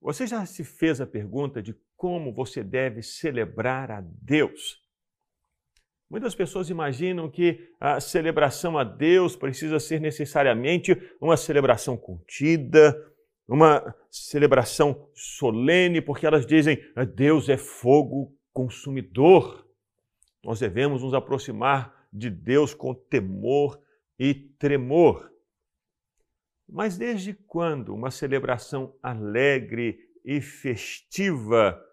Você já se fez a pergunta de como você deve celebrar a Deus? Muitas pessoas imaginam que a celebração a Deus precisa ser necessariamente uma celebração contida, uma celebração solene, porque elas dizem: Deus é fogo consumidor. Nós devemos nos aproximar de Deus com temor e tremor. Mas desde quando uma celebração alegre e festiva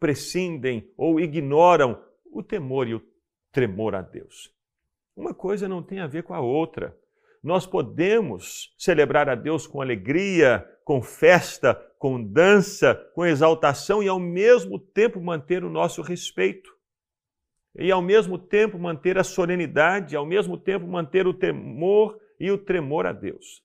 prescindem ou ignoram o temor e o tremor a Deus? Uma coisa não tem a ver com a outra. Nós podemos celebrar a Deus com alegria, com festa, com dança, com exaltação e ao mesmo tempo manter o nosso respeito. E ao mesmo tempo manter a solenidade, ao mesmo tempo manter o temor e o tremor a Deus.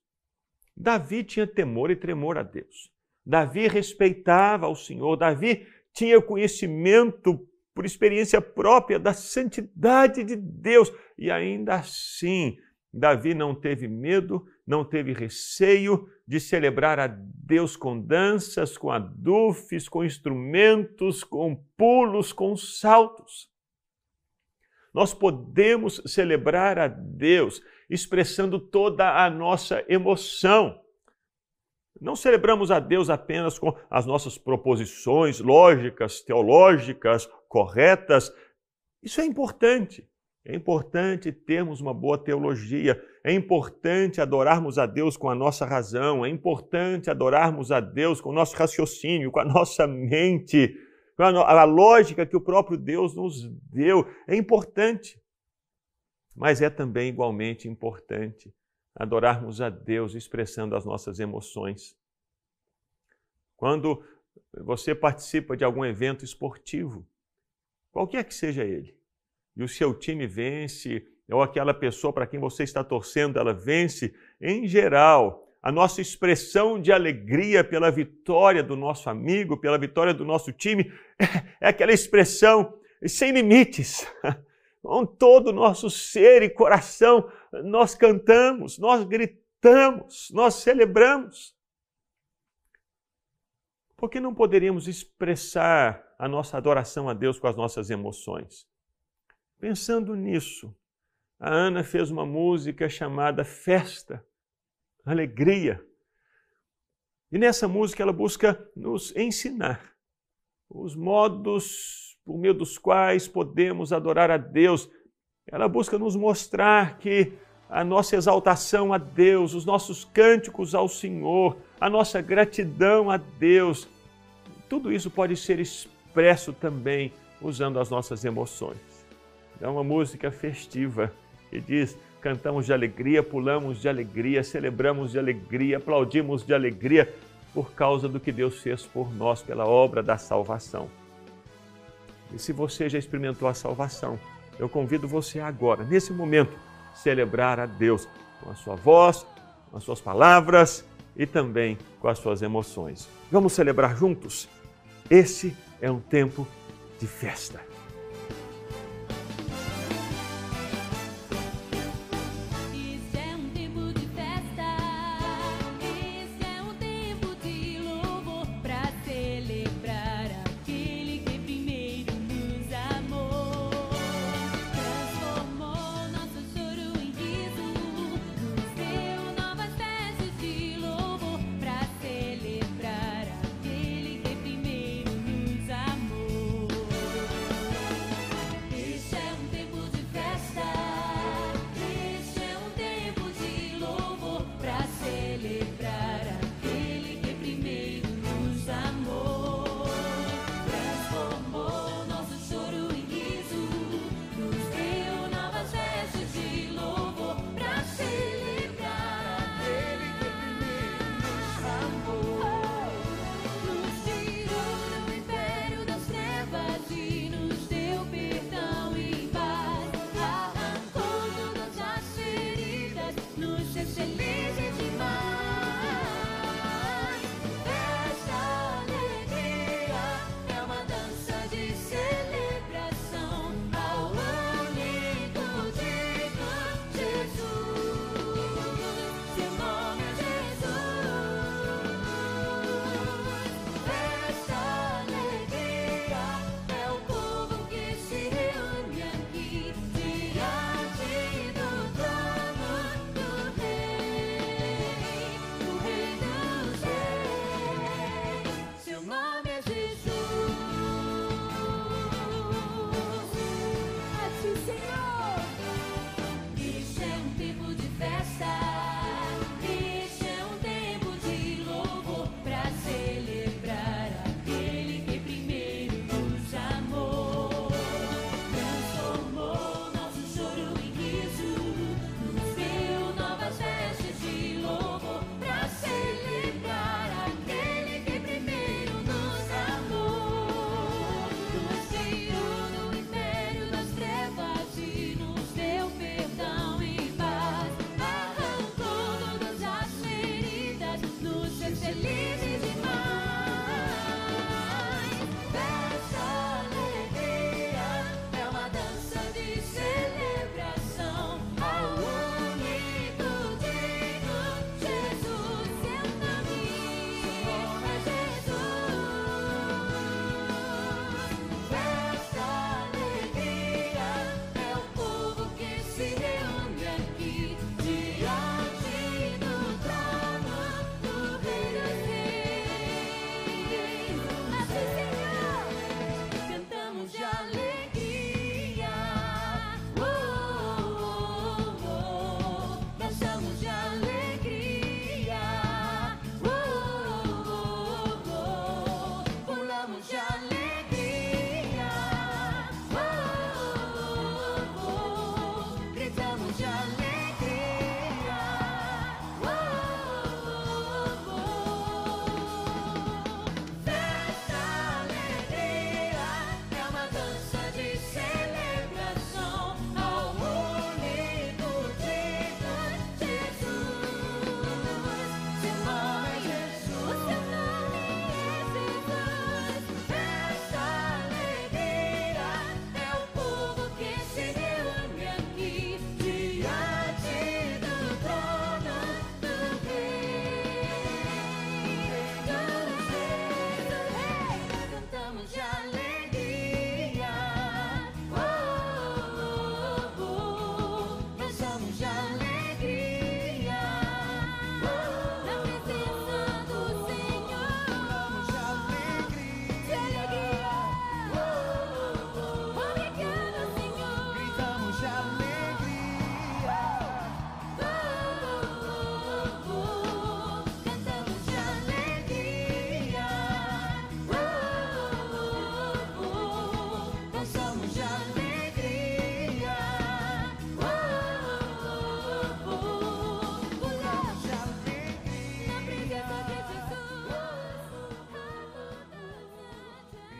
Davi tinha temor e tremor a Deus. Davi respeitava ao Senhor. Davi tinha conhecimento por experiência própria da santidade de Deus. E ainda assim, Davi não teve medo, não teve receio de celebrar a Deus com danças, com adufes, com instrumentos, com pulos, com saltos. Nós podemos celebrar a Deus expressando toda a nossa emoção. Não celebramos a Deus apenas com as nossas proposições lógicas, teológicas, corretas. Isso é importante. É importante termos uma boa teologia, é importante adorarmos a Deus com a nossa razão, é importante adorarmos a Deus com o nosso raciocínio, com a nossa mente, com a, a lógica que o próprio Deus nos deu. É importante mas é também igualmente importante adorarmos a Deus expressando as nossas emoções. Quando você participa de algum evento esportivo, qualquer que seja ele, e o seu time vence, ou aquela pessoa para quem você está torcendo, ela vence, em geral, a nossa expressão de alegria pela vitória do nosso amigo, pela vitória do nosso time, é aquela expressão sem limites. com todo o nosso ser e coração, nós cantamos, nós gritamos, nós celebramos. Por que não poderíamos expressar a nossa adoração a Deus com as nossas emoções? Pensando nisso, a Ana fez uma música chamada Festa, Alegria. E nessa música ela busca nos ensinar os modos por meio dos quais podemos adorar a Deus. Ela busca nos mostrar que a nossa exaltação a Deus, os nossos cânticos ao Senhor, a nossa gratidão a Deus, tudo isso pode ser expresso também usando as nossas emoções. É uma música festiva que diz: cantamos de alegria, pulamos de alegria, celebramos de alegria, aplaudimos de alegria por causa do que Deus fez por nós pela obra da salvação. E se você já experimentou a salvação, eu convido você agora, nesse momento, celebrar a Deus com a sua voz, com as suas palavras e também com as suas emoções. Vamos celebrar juntos? Esse é um tempo de festa. celebrar.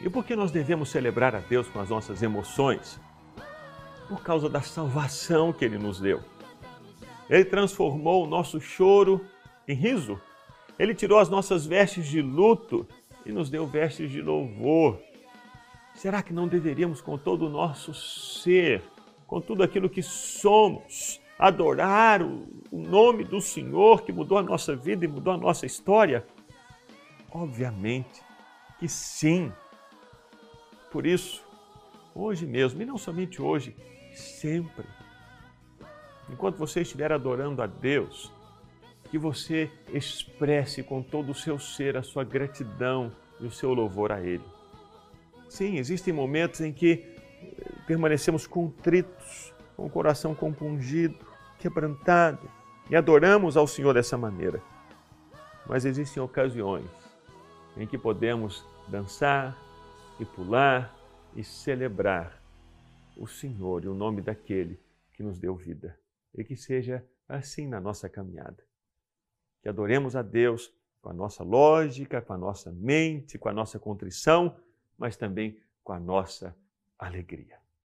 E por que nós devemos celebrar a Deus com as nossas emoções? Por causa da salvação que Ele nos deu. Ele transformou o nosso choro em riso. Ele tirou as nossas vestes de luto e nos deu vestes de louvor. Será que não deveríamos, com todo o nosso ser, com tudo aquilo que somos, adorar o nome do Senhor que mudou a nossa vida e mudou a nossa história? Obviamente que sim. Por isso, hoje mesmo, e não somente hoje, sempre, enquanto você estiver adorando a Deus, que você expresse com todo o seu ser a sua gratidão e o seu louvor a Ele. Sim, existem momentos em que eh, permanecemos contritos, com o coração compungido, quebrantado, e adoramos ao Senhor dessa maneira. Mas existem ocasiões em que podemos dançar e pular e celebrar o Senhor e o nome daquele que nos deu vida. E que seja assim na nossa caminhada. Que adoremos a Deus com a nossa lógica, com a nossa mente, com a nossa contrição, mas também com a nossa alegria.